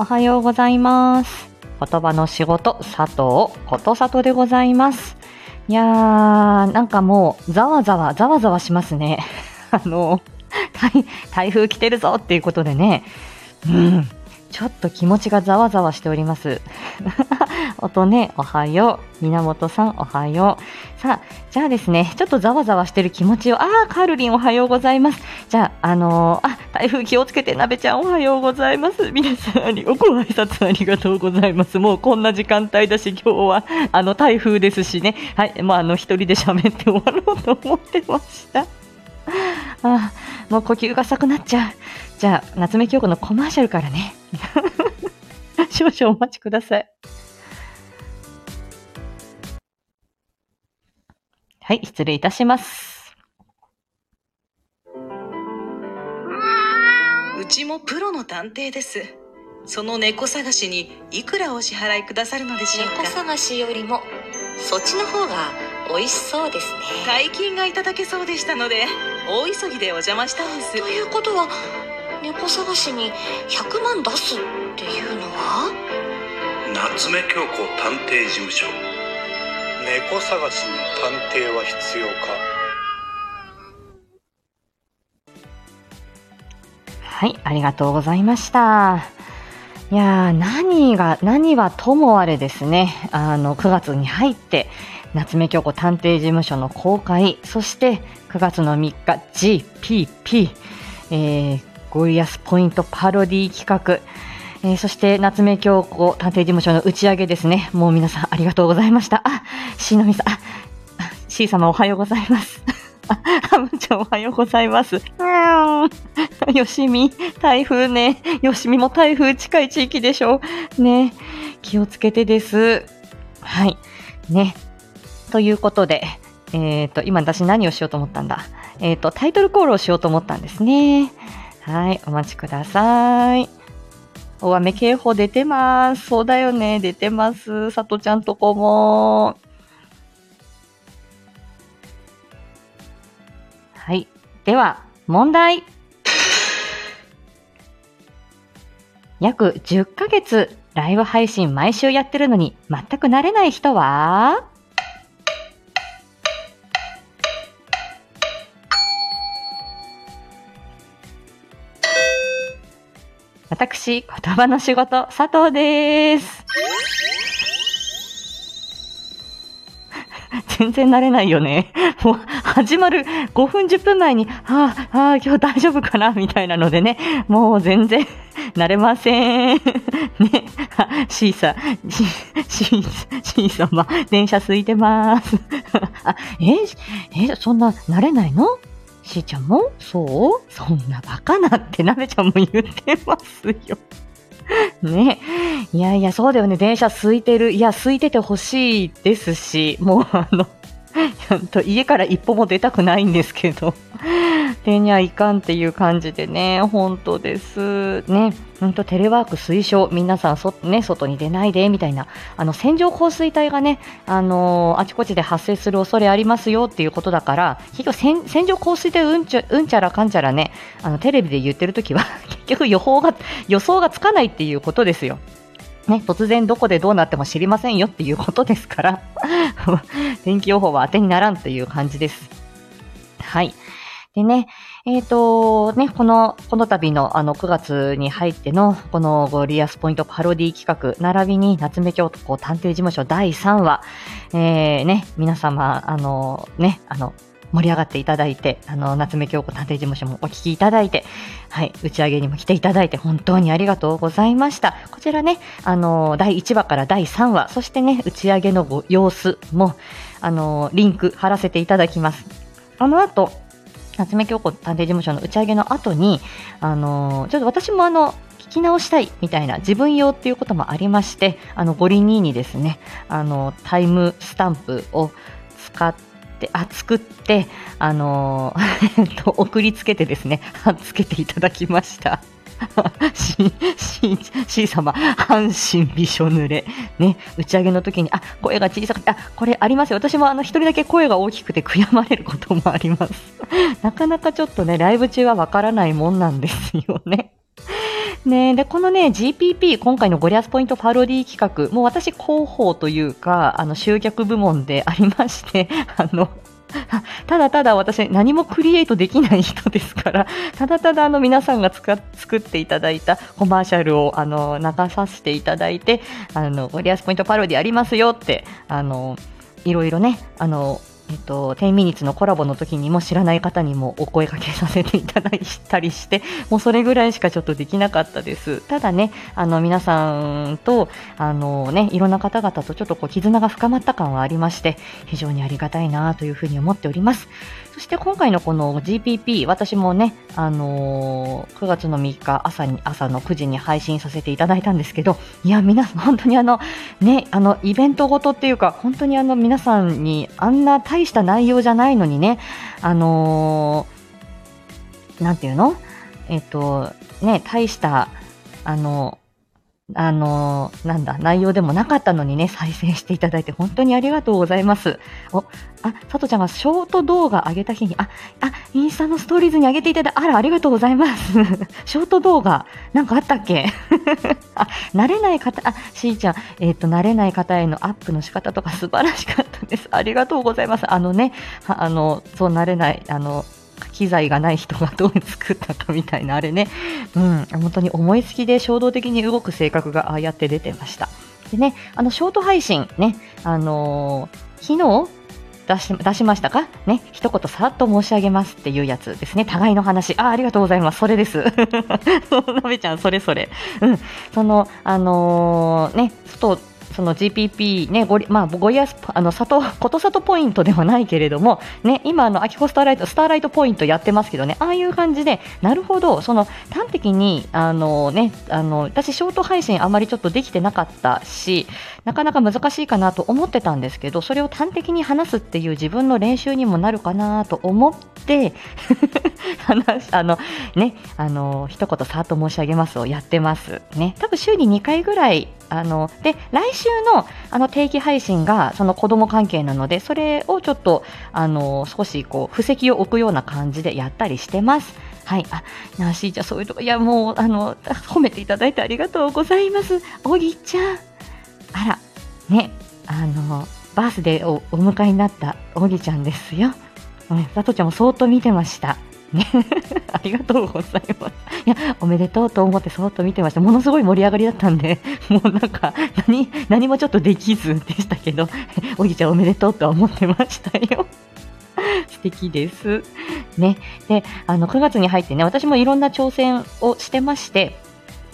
おはようございます。言葉の仕事、佐藤ことさとでございます。いやー、なんかもう、ざわざわ、ざわざわしますね。あの、台台風来てるぞっていうことでね、うん、ちょっと気持ちがざわざわしております。音ね、おはよう。源さん、おはよう。さあ、じゃあですね、ちょっとざわざわしてる気持ちを、あー、カールリンおはようございます。じゃあ、あのーあ、台風気をつけて、なべちゃんおはようございます。皆さん、ありご挨拶ありがとうございます。もうこんな時間帯だし、今日は、あの、台風ですしね。はい、まあ、あの、一人で喋って終わろうと思ってました。あもう呼吸が浅くなっちゃう。じゃあ、夏目京子のコマーシャルからね。少々お待ちください。はい、失礼いたします。うちもプロの探偵です。その猫探しにいくらお支払いくださるのでしょうか。猫探しよりもそっちの方が美味しそうですね。大金がいただけそうでしたので大急ぎでお邪魔したんです。ということは猫探しに100万出すっていうのは？夏目京子探偵事務所猫探しに探偵は必要か？はい、ありがとうございました。いや、何が、何はともあれですね、あの、9月に入って、夏目京子探偵事務所の公開、そして9月の3日、GPP、えー、ゴリアスポイントパロディ企画、えーそして夏目京子探偵事務所の打ち上げですね。もう皆さんありがとうございました。あ、しのみさん、あ、あ C 様おはようございます。あ、ハムちゃんおはようございます。よしみ、台風ね。よしみも台風近い地域でしょう。ね。気をつけてです。はい。ね。ということで、えっ、と、今私何をしようと思ったんだ？えっ、と、タイトルコールをしようと思ったんですね。はい。お待ちください。大雨警報出てます。そうだよね。出てます。さとちゃんとこも。では、問題。約10ヶ月ライブ配信毎週やってるのに全く慣れない人は？私、言葉の仕事、佐藤です。全然慣れないよね。もう、始まる5分10分前に、はあ、はあ、今日大丈夫かなみたいなのでね、もう全然慣れません。ね、あ C さん、C、C、C 様、電車空いてます。あ、え、え、そんな慣れないの？しーちゃんも？そう？そんなバカなってなべちゃんも言ってますよ。ね。いやいや、そうだよね。電車空いてる。いや、空いててほしいですし、もうあの、家から一歩も出たくないんですけど、手にはいかんっていう感じでね、本当です。ね、本当テレワーク推奨。皆さんそ、ね、外に出ないで、みたいな。あの、線状降水帯がね、あのーあちこちで発生する恐れありますよっていうことだから、結局線、線状降水帯うんちゃ、うんちゃらかんちゃらね、あの、テレビで言ってるときは、結局予報が、予想がつかないっていうことですよ。ね、突然どこでどうなっても知りませんよっていうことですから、天気予報は当てにならんという感じです。はい。でね、えっ、と、ね、この、この度のあの9月に入ってのこのゴリアスポイントパロディ企画、並びに夏目京都探偵事務所第3話、えー、ね、皆様、あの、ね、あの、盛り上がっていただいて、あの、夏目京子探偵事務所もお聞きいただいて、はい、打ち上げにも来ていただいて本当にありがとうございました。こちらね、あの、第1話から第3話、そしてね、打ち上げのご様子も、あの、リンク貼らせていただきます。あの後、夏目京子探偵事務所の打ち上げの後に、あの、ちょっと私もあの、聞き直したいみたいな自分用っていうこともありまして、あの、ゴリニーにですね、あの、タイムスタンプを使って、であ、作って、あのー えっと、送りつけてですね、貼っつけていただきました。し、し、し様、半身びしょ濡れ。ね、打ち上げの時に、あ、声が小さくて、あ、これありますよ。私もあの、一人だけ声が大きくて悔やまれることもあります。なかなかちょっとね、ライブ中はわからないもんなんですよね。ねで、このね、GPP、今回のゴリアスポイントパロディ企画、もう私広報というか、あの、集客部門でありまして、あの、ただただ私何もクリエイトできない人ですから、ただただあの皆さんが作っていただいたコマーシャルをあの流させていただいて、あの、ゴリアスポイントパロディありますよって、あの、いろいろね、あの、えっと、10 minutes のコラボの時にも知らない方にもお声かけさせていただいたりして、もうそれぐらいしかちょっとできなかったです。ただね、あの、皆さんと、あのね、いろんな方々とちょっとこう絆が深まった感はありまして、非常にありがたいなというふうに思っております。そして今回のこの GPP、私もね、あのー9月の3日朝に、朝の9時に配信させていただいたんですけど、いや、皆さん、本当にあの、ね、あの、イベントごとっていうか、本当にあの、皆さんにあんな大した内容じゃないのにね、あのーなんていうの？えっと、ね、大した、あの、あのーなんだ、内容でもなかったのにね、再生していただいて本当にありがとうございます。お、あ、さとちゃんがショート動画上げた日に、あ、あ、インスタのストーリーズに上げていただいて、あら、ありがとうございます。ショート動画、なんかあったっけ？あ、慣れない方、あ、しーちゃん、えっ、と、慣れない方へのアップの仕方とか素晴らしかったです。ありがとうございます。あのね、あの、そう慣れない、あの、機材がない人がどう作ったかみたいなあれね、うん、本当に思いつきで衝動的に動く性格がああやって出てました。でね、あの、ショート配信ね、あのー昨日出し出しましたか？ね、一言さらっと申し上げますっていうやつですね。互いの話。あ、ありがとうございます。それです。なべちゃん、それそれ。うん。その、あのーね、外、その GPP ね、ごり、まあ、ゴリアス、あの、里、ことさとポイントではないけれども、ね、今、あの、アキコスターライト、スターライトポイントやってますけどね、ああいう感じで、なるほど、その、端的に、あのね、あの、私、ショート配信あまりちょっとできてなかったし、なかなか難しいかなと思ってたんですけど、それを端的に話すっていう自分の練習にもなるかなと思って、話、あの、ね、あの、一言さーっと申し上げますをやってます。ね、多分週に2回ぐらい、あの、で、来週の、あの、定期配信が、その子供関係なので、それをちょっと、あの、少し、こう、布石を置くような感じでやったりしてます。はい。あ、なしーちゃん、そういうとこ、いや、もう、あの、褒めていただいてありがとうございます。おぎちゃん。あら、ね、あの、バースデーをお迎えになったおぎちゃんですよ。ね、さとちゃんもそーっと見てました。ね、ありがとうございます。いや、おめでとうと思ってそっと見てました。ものすごい盛り上がりだったんで、もうなんか、何、何もちょっとできずでしたけど、おぎちゃんおめでとうとは思ってましたよ。素敵です。ね。で、あの、9月に入ってね、私もいろんな挑戦をしてまして、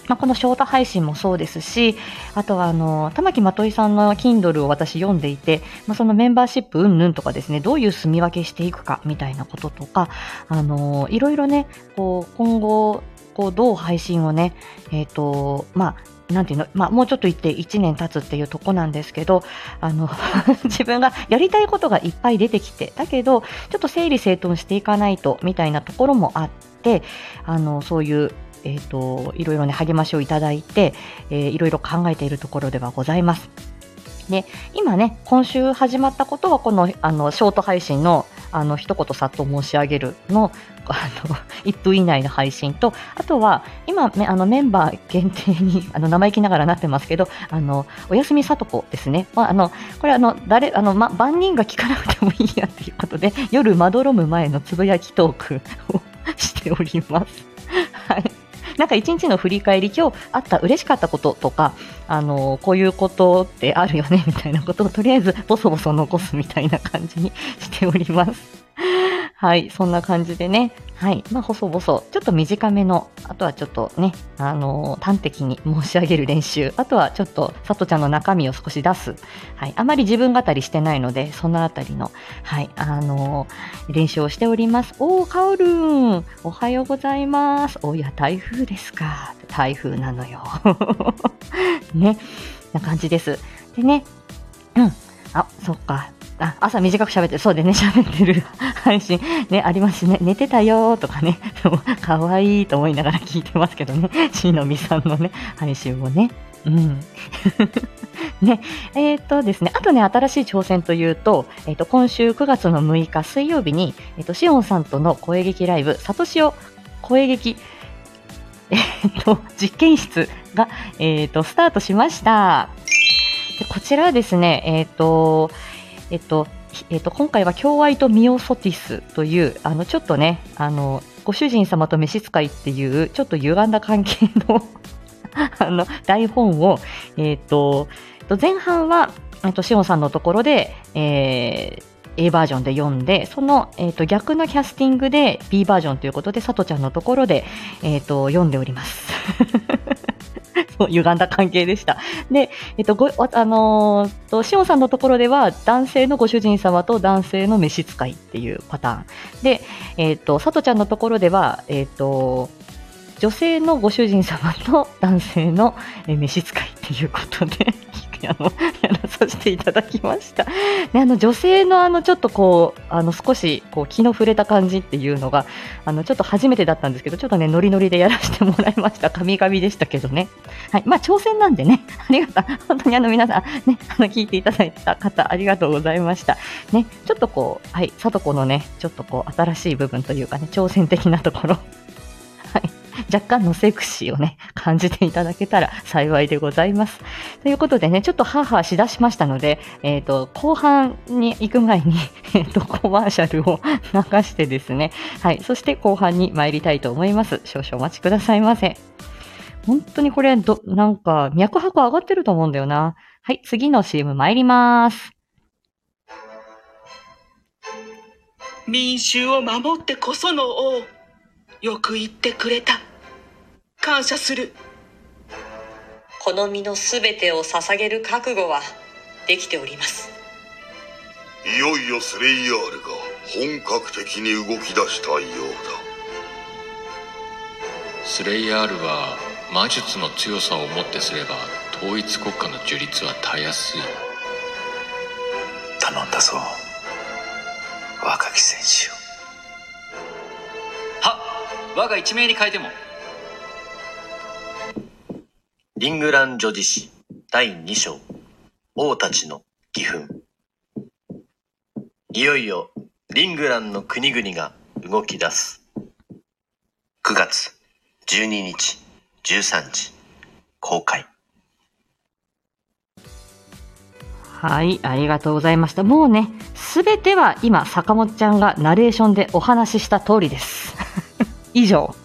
まあ、このショート配信もそうですし、あとはあの、玉木まといさんの Kindle を私読んでいて、まあ、そのメンバーシップうんぬんとかですね、どういう住み分けしていくかみたいなこととか、あの、いろいろね、こう、今後、こう、どう配信をね、えっ、と、まあ、なんていうの、まあ、もうちょっと言って1年経つっていうとこなんですけど、あの、自分がやりたいことがいっぱい出てきて、だけど、ちょっと整理整頓していかないと、みたいなところもあって、あの、そういう、えっ、と、いろいろね、励ましをいただいて、えーいろいろ考えているところではございます。で、今ね、今週始まったことは、この、あの、ショート配信の、あの、一言さっと申し上げるの、あの、1分以内の配信と、あとは、今、あの、メンバー限定に、あの、生意気ながらなってますけど、あの、おやすみさとこですね。まあ、あの、これあの、誰、あの、ま、万人が聞かなくてもいいやっていうことで、夜まどろむ前のつぶやきトークを しております。なんか一日の振り返り、今日あった嬉しかったこととか、あの、こういうことってあるよね、みたいなことをとりあえずボソボソ残すみたいな感じにしております。はい、そんな感じでね。はい、まあ、細々、ちょっと短めの、あとはちょっとね、あの端的に申し上げる練習、あとはちょっと、さとちゃんの中身を少し出す。はい、あまり自分語りしてないので、そのあたりの、はい、あの練習をしております。おー、カオルーン、おはようございます。おや、台風ですか。台風なのよ。ね、な感じです。でね、うん、あ、そっか。あ、朝短く喋ってる、そうでね、喋ってる配信、ね、ありますね。寝てたよとかね、かわいいと思いながら聞いてますけどね、しのみさんのね、配信もね。うん。ね、えっ、とですね、あとね、新しい挑戦というと、えっ、と、今週9月の6日水曜日に、えっ、と、しおんさんとの声劇ライブ、さとしお声劇えっと、実験室が、えっと、スタートしました。でこちらはですね、えっと、えっと、えっと、今回は共愛とミオソティスという、あの、ちょっとね、あの、ご主人様と召使いっていう、ちょっと歪んだ関係の あの、台本を、えっと、前半は、えっと、しおんさんのところで、えー A バージョンで読んで、その、えっと逆のキャスティングで B バージョンということで、さとちゃんのところで、えっと読んでおります。そう、歪んだ関係でした。で、えっと、ご、あのーと、しおさんのところでは、男性のご主人様と男性の召使いっていうパターン。で、えっと、さとちゃんのところでは、えっと、女性のご主人様と男性のえ召使いっていうことで、あの、やらさせていただきました。で、あの、女性のあの、ちょっとこう、あの、少し、こう、気の触れた感じっていうのが、あの、ちょっと初めてだったんですけど、ちょっとね、ノリノリでやらせてもらいました。神々でしたけどね。はい。まあ、挑戦なんでね、ありがとう。本当にあの、皆さん、ね、あの、聞いていただいた方、ありがとうございました。ね、ちょっとこう、はい、さとこのね、ちょっとこう、新しい部分というかね、挑戦的なところ、若干のセクシーをね、感じていただけたら幸いでございます。ということでね、ちょっとハーハーしだしましたので、えっ、と、後半に行く前に、えっ、と、コマーシャルを 流してですね、はい、そして後半に参りたいと思います。少々お待ちくださいませ。本当にこれ、ど、なんか、脈拍上がってると思うんだよな。はい、次の CM 参ります。民衆を守ってこその王よく言ってくれた。感謝する。この身のすべてを捧げる覚悟はできております。いよいよスレイヤールが本格的に動き出したようスレイヤールは魔術の強さをもってすれば統一国家の樹立はたやす。い頼んだぞ。若き戦士よは我が一命に変えてもリングラン女子史第2章王たちの義憤いよいよリングランの国々が動き出す9月12日13時公開はい、ありがとうございました。もうね、すべては今、坂本ちゃんがナレーションでお話しした通りです。以上。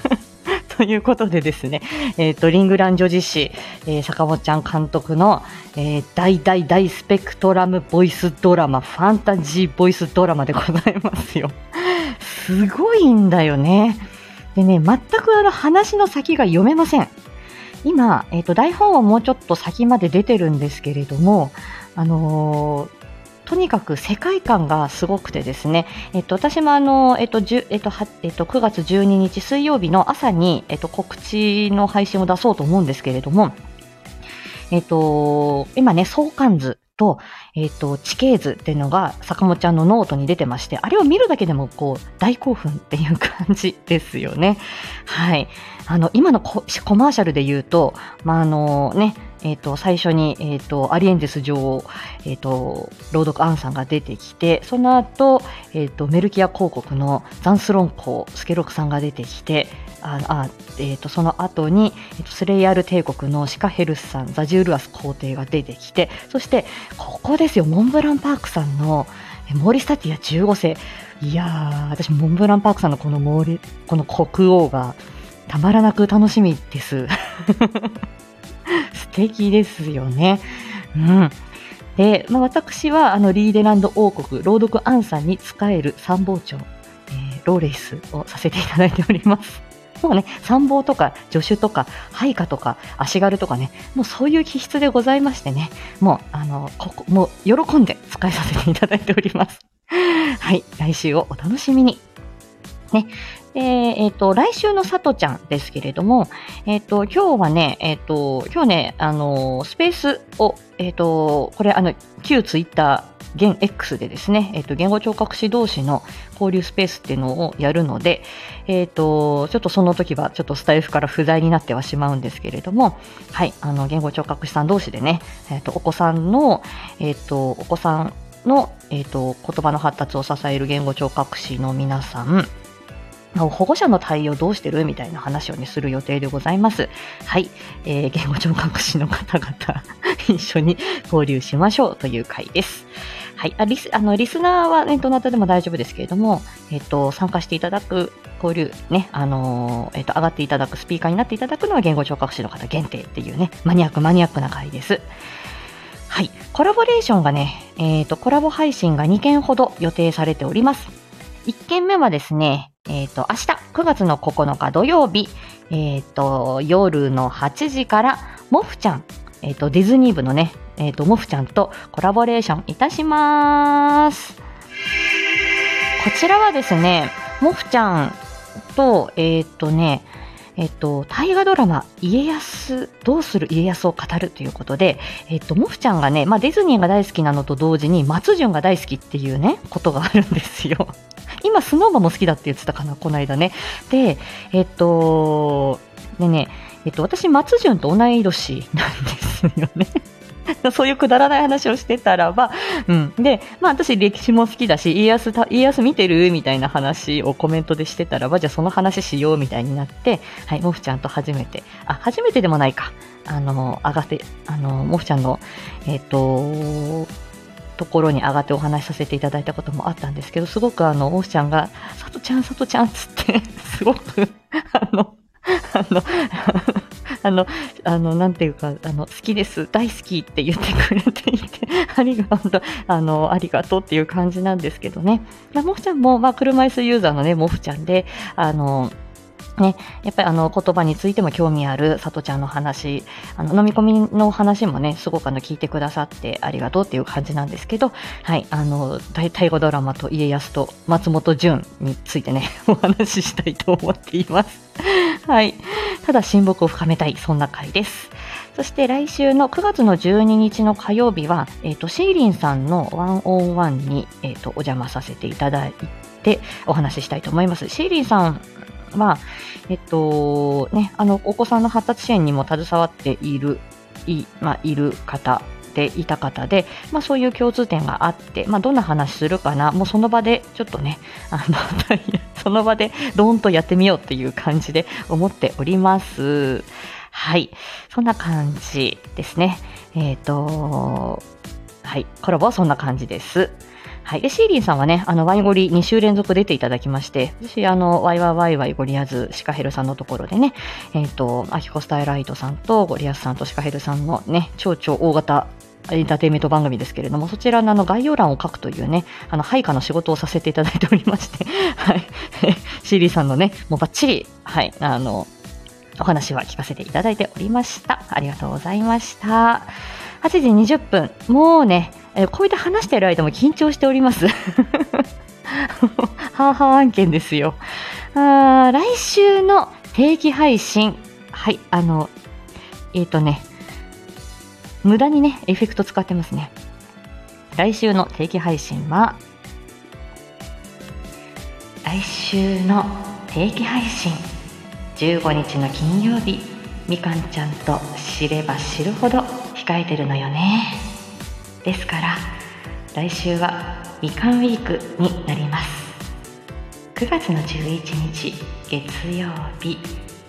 ということでですね、えっ、と、リングラン女子誌、えー坂本ちゃん監督の、えー大大大スペクトラムボイスドラマ、ファンタジーボイスドラマでございますよ。すごいんだよね。でね、全くあの話の先が読めません。今、えっ、と、台本はもうちょっと先まで出てるんですけれども、あのーとにかく世界観がすごくてですね、えっと、私もあの、えっと、えっと、はえっと、9月12日水曜日の朝に、えっと、告知の配信を出そうと思うんですけれども、えっと、今ね、相関図と、えっと、地形図っていうのが坂本ちゃんのノートに出てまして、あれを見るだけでもこう、大興奮っていう感じですよね。はい。あの、今のココマーシャルで言うと、まあ、あのね、えっ、と、最初に、えっ、と、アリエンデス女王、えっ、と、朗読アンさんが出てきて、その後、えっ、と、メルキア広告のザンスロンコ、スケロクさんが出てきて、あ、あえっ、と、その後に、えっ、と、スレイヤール帝国のシカヘルスさん、ザジュールアス皇帝が出てきて、そして、ここですよ、モンブランパークさんの、モーリスタティア15世。いやー、私、モンブランパークさんのこのモーリ、この国王が、たまらなく楽しみです。素敵ですよね。うん。で、まあ、私は、あの、リーデランド王国、朗読アンさんに仕える参謀長、えーローレイスをさせていただいております。もうね、参謀とか助手とか配下とか足軽とかね、もうそういう気質でございましてね、もう、あの、ここ、もう喜んで使いさせていただいております。はい、来週をお楽しみに。ね。で、えっ、と、来週のさとちゃんですけれども、えっ、と、今日はね、えっ、と、今日ね、あの、スペースを、えっ、と、これ、あの、旧ツイッター、現 X でですね、えっ、と、言語聴覚士同士の交流スペースっていうのをやるので、えっ、と、ちょっとその時は、ちょっとスタイフから不在になってはしまうんですけれども、はい、あの、言語聴覚士さん同士でね、えっ、と、お子さんの、えっ、と、お子さんの、えっ、と、言葉の発達を支える言語聴覚士の皆さん、保護者の対応どうしてる？みたいな話をね、する予定でございます。はい。えー、言語聴覚士の方々、一緒に交流しましょうという回です。はい。あリス、あの、リスナーはね、どなたでも大丈夫ですけれども、えっ、と、参加していただく交流、ね、あのーえっ、と、上がっていただく、スピーカーになっていただくのは言語聴覚士の方限定っていうね、マニアックマニアックな回です。はい。コラボレーションがね、えっ、と、コラボ配信が2件ほど予定されております。1件目はですね、えっ、と、明日9月の9日土曜日、えっ、と、夜の8時から、モフちゃん、えっ、と、ディズニー部のね、えっ、と、モフちゃんとコラボレーションいたします。こちらはですね、モフちゃんと、えっ、とね、えっと、大河ドラマ、家康、どうする家康を語るということで、えっと、モフちゃんがね、まあ、ディズニーが大好きなのと同時に、松潤が大好きっていうね、ことがあるんですよ。今、スノーマンも好きだって言ってたかな、この間ね。で、えっと、でね、えっと、私、松潤と同い年なんですよね。そういうくだらない話をしてたらば、うん。で、まあ私歴史も好きだし、家康、家康見てるみたいな話をコメントでしてたらば、じゃあその話しようみたいになって、はい、モフちゃんと初めて、あ、初めてでもないか。あの、上がて、あの、モフちゃんの、えっ、と、ところに上がってお話しさせていただいたこともあったんですけど、すごくあの、モフちゃんが、さとちゃん、さとちゃんっつって、すごく、あの、あの、あの、あの、なんていうか、あの、好きです、大好きって言ってくれていて、ありがとう、あの、ありがとうっていう感じなんですけどね。まあ、モフちゃんも、まあ、車椅子ユーザーのね、モフちゃんで、あの、ね、やっぱりあの言葉についても興味あるさとちゃんの話、あの飲み込みの話もね、すごくあの聞いてくださってありがとうっていう感じなんですけど、はい、あの、大大河ドラマと家康と松本潤についてね、お話ししたいと思っています。はい。ただ親睦を深めたい、そんな回です。そして来週の9月の12日の火曜日は、えっ、と、シーリンさんのワンオンワンに、えっ、と、お邪魔させていただいて、お話ししたいと思います。シーリンさんは、えっと、ね、あの、お子さんの発達支援にも携わっている、い、まあ、いる方でいた方で、まあ、そういう共通点があって、まあ、どんな話するかな、もうその場でちょっとね、あの、その場でドーンとやってみようっていう感じで思っております。はい。そんな感じですね。えっ、と、はい。コラボはそんな感じです。はい。で、シーリンさんはね、あの、ワイゴリ2週連続出ていただきまして、私、あの、ワイワイワイワイゴリアズシカヘルさんのところでね、えっ、と、アキコスタイライトさんとゴリアスさんとシカヘルさんのね、超超大型エンターテインメント番組ですけれども、そちらのあの概要欄を書くというね、あの、配下の仕事をさせていただいておりまして、はい。シーリーさんのね、もうバッチリ、はい、あの、お話は聞かせていただいておりました。ありがとうございました。8時20分、もうね、えこうやって話している間も緊張しております。はーはー案件ですよ。あ来週の定期配信、はい、あの、えっ、とね、無駄にね、エフェクト使ってますね。来週の定期配信は、来週の定期配信、15日の金曜日、みかんちゃんと知れば知るほど控えてるのよね。ですから、来週はみかんウィークになります。9月の11日月曜日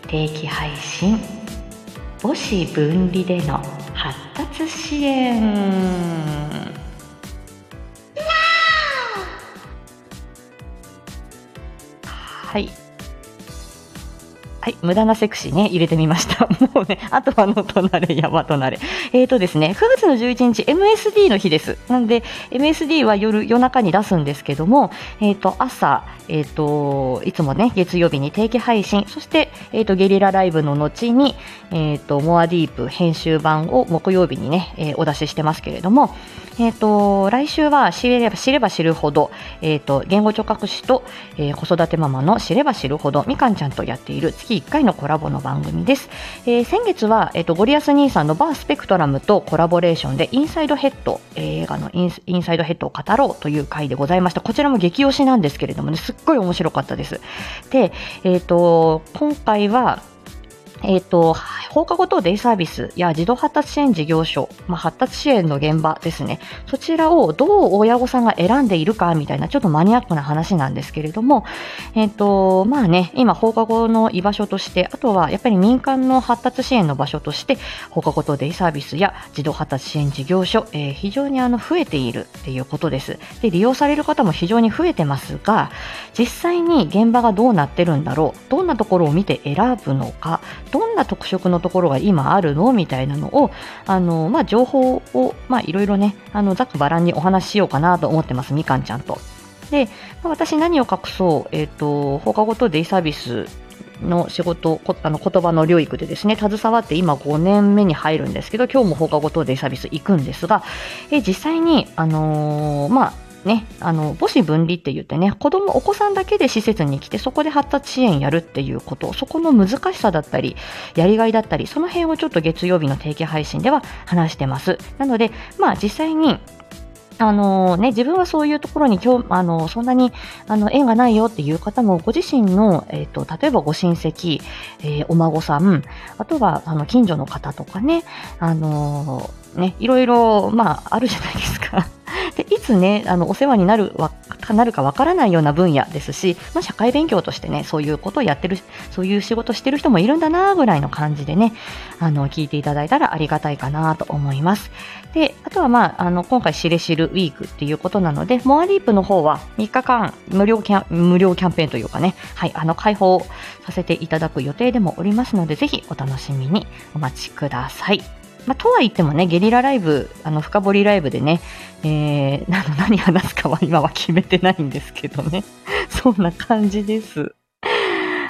定期配信母子分離での発達支援はいはい、無駄なセクシーね、入れてみました。もうね、あとはのとなれ、山となれ。えーとですね、9月の11日、MSD の日です。なんで、MSD は夜、夜中に出すんですけども、えーと、朝、えーと、いつもね、月曜日に定期配信、そして、えーと、ゲリラライブの後に、えーと、モアディープ編集版を木曜日にね、えお出ししてますけれども、えーと、来週は知れば知れば知るほど、えーと、言語聴覚士と、え子育てママの知れば知るほど、みかんちゃんとやっている月月1回のコラボの番組です。えー先月は、えーと、ゴリアス兄さんのバースペクトラムとコラボレーションで、インサイドヘッド、映画のインインサイドヘッドを語ろうという回でございました。こちらも激推しなんですけれどもね、すっごい面白かったです。で、えっ、と、今回は、えっ、と、放課後等デイサービスや児童発達支援事業所、まあ、発達支援の現場ですね。そちらをどう親御さんが選んでいるかみたいなちょっとマニアックな話なんですけれども、えっ、と、まあね、今放課後の居場所として、あとはやっぱり民間の発達支援の場所として、放課後等デイサービスや児童発達支援事業所、えー、非常にあの増えているっていうことです。で、利用される方も非常に増えてますが、実際に現場がどうなってるんだろう、どんなところを見て選ぶのか、どんな特色のところが今あるの？みたいなのを、あの、まあ、情報を、いろいろね、あの、ざっくばらんにお話ししようかなと思ってます、みかんちゃんと。で、まあ、私何を隠そう、え、ー、と、放課後とデイサービスの仕事、あの言葉の療育でですね、携わって今5年目に入るんですけど、今日も放課後等デイサービス行くんですが、え実際に、あのー、まあ、ね、あの母子分離って言ってね子供お子さんだけで施設に来てそこで発達支援やるっていうことそこの難しさだったりやりがいだったりその辺をちょっと月曜日の定期配信では話してます。なのでまあ実際にあのね、自分はそういうところに今日、あの、そんなに、あの、縁がないよっていう方も、ご自身の、え、ー、と、例えばご親戚、えー、お孫さん、あとは、あの、近所の方とかね、あのね、いろいろ、まあ、あるじゃないですか。でいつね、あのお世話になるわなるかわからないような分野ですし、まあ、社会勉強としてね、そういうことをやってる、そういう仕事してる人もいるんだなぐらいの感じでね、あの、聞いていただいたらありがたいかなと思います。で、あとはまあ、あの、今回しれしるウィークっていうことなので、モアリープの方は3日間無料キャン、無料キャンペーンというかね、はい、あの、開放させていただく予定でもおりますので、ぜひお楽しみにお待ちください。まあ、とは言ってもね、ゲリラライブ、あの深掘りライブでね、えー、何話すかは今は決めてないんですけどね。そんな感じです。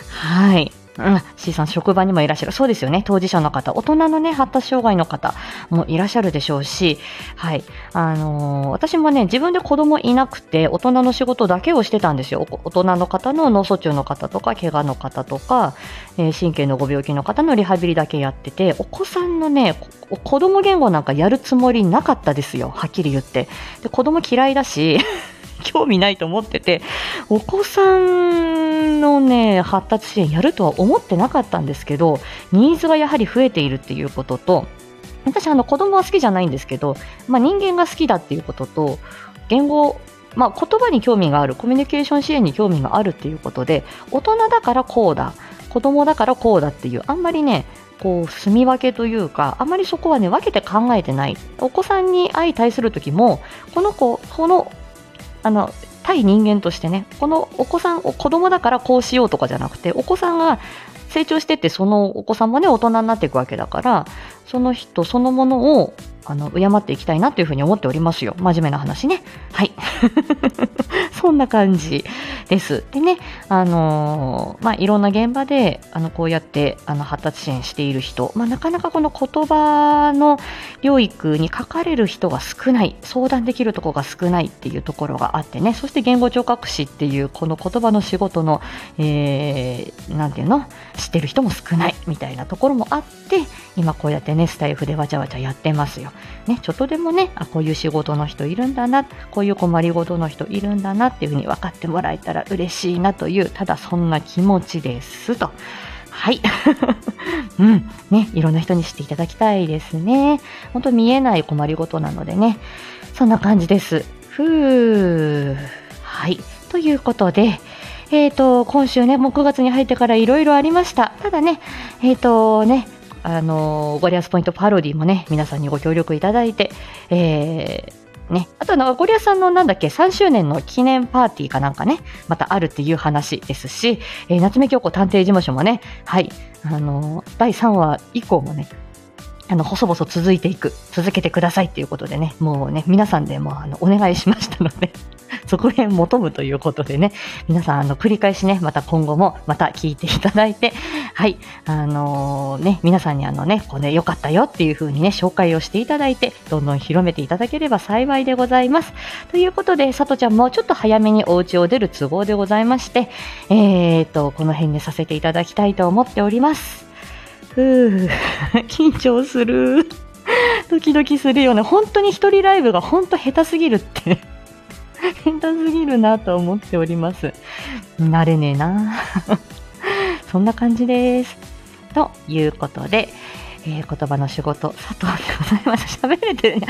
はい。うん、C さん、職場にもいらっしゃる。そうですよね。当事者の方、大人のね、発達障害の方もいらっしゃるでしょうし、はい。あのー、私もね、自分で子供いなくて、大人の仕事だけをしてたんですよ。大人の方の脳卒中の方とか、怪我の方とか、えー、神経のご病気の方のリハビリだけやってて、お子さんのね、子供言語なんかやるつもりなかったですよ。はっきり言って。で子供嫌いだし、興味ないと思ってて、お子さんのね、発達支援やるとは思ってなかったんですけど、ニーズがやはり増えているっていうことと、私、あの、子供は好きじゃないんですけど、まあ、人間が好きだっていうことと、言語、まあ、言葉に興味がある、コミュニケーション支援に興味があるっていうことで、大人だからこうだ、子供だからこうだっていう、あんまりね、こう、住み分けというか、あまりそこはね、分けて考えてない。お子さんに相対するときも、この子、このあの対人間としてねこのお子さん子供だからこうしようとかじゃなくてお子さんが成長してってそのお子さんもね大人になっていくわけだからその人そのものをあの敬っていきたいなというふうに思っておりますよ。真面目な話ね。はい。そんな感じです。でね、あのー、まあ、いろんな現場で、あの、こうやって、あの、発達支援している人、まあ、なかなかこの言葉の療育に書かれる人が少ない、相談できるところが少ないっていうところがあってね、そして言語聴覚士っていう、この言葉の仕事の、えー、なんていうの、知ってる人も少ないみたいなところもあって、今こうやってね、スタイフでわちゃわちゃやってますよ。ね、ちょっとでもね、あ、こういう仕事の人いるんだな、こういう困りごとの人いるんだなっていうふうに分かってもらえたら嬉しいなという、ただそんな気持ちですと。はい。うん。ね、いろんな人に知っていただきたいですね。本当見えない困りごとなのでね。そんな感じです。ふー。はい。ということで、えっ、ー、と、今週ね、もう9月に入ってからいろいろありました。ただね、えっ、ー、とね、あのゴリアスポイントパロディもね、皆さんにご協力いただいて、えー、ね、あとはゴリアスさんのなんだっけ、3周年の記念パーティーかなんかね、またあるっていう話ですし、えー、夏目京子探偵事務所もね、はい、あの第3話以降もね、あの、細々続いていく、続けてくださいっていうことでね、もうね、皆さんでもあのお願いしましたので。続編求むということでね、皆さん、あの、繰り返しね、また今後もまた聞いていただいて、はい、あのー、ね、皆さんにあのね、これ良かったよっていう風にね、紹介をしていただいて、どんどん広めていただければ幸いでございます。ということで、さとちゃんもちょっと早めにお家を出る都合でございまして、えーと、この辺にさせていただきたいと思っております。ふぅ、緊張する。ドキドキするよね。本当に一人ライブが本当下手すぎるって下手すぎるなと思っております。慣れねえな。そんな感じです。ということで、えー、言葉の仕事、佐藤でございます。喋れてる、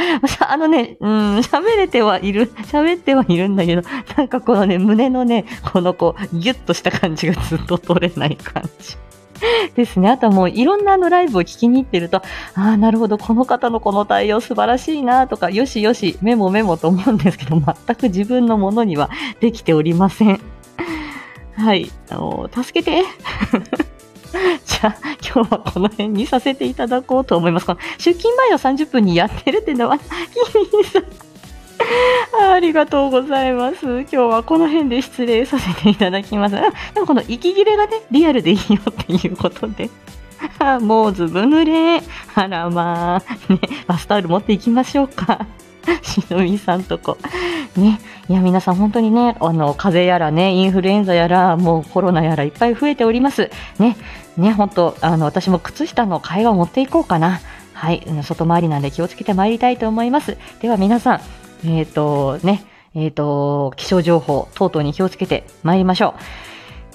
あのね、うん、喋れてはいる、喋ってはいるんだけど、なんかこのね、胸のね、このこう、ギュッとした感じがずっと取れない感じ。ですね。あとはもういろんなあのライブを聞きに行ってると、ああ、なるほど、この方のこの対応素晴らしいなとか、よしよし、メモメモと思うんですけど、全く自分のものにはできておりません。はい。あの助けて。じゃあ、今日はこの辺にさせていただこうと思います。この出勤前の30分にやってるっていうのは、ありがとうございます。今日はこの辺で失礼させていただきます。でもこの息切れがね、リアルでいいよっていうことで。もうずぶ濡れ。あらまあ、ね、バスタオル持っていきましょうか。しのみさんとこ。ね。いや、皆さん本当にね、あの、風邪やらね、インフルエンザやら、もうコロナやらいっぱい増えております。ね。ね、本当あの、私も靴下の替えを持っていこうかな。はい。外回りなんで気をつけてまいりたいと思います。では皆さん、えっ、ー、と、ね、えっ、ー、と、気象情報等々に気をつけてまいりましょ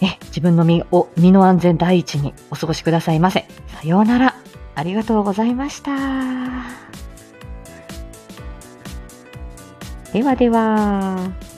う。ね、自分の身を、身の安全第一にお過ごしくださいませ。さようなら。ありがとうございました。ではでは。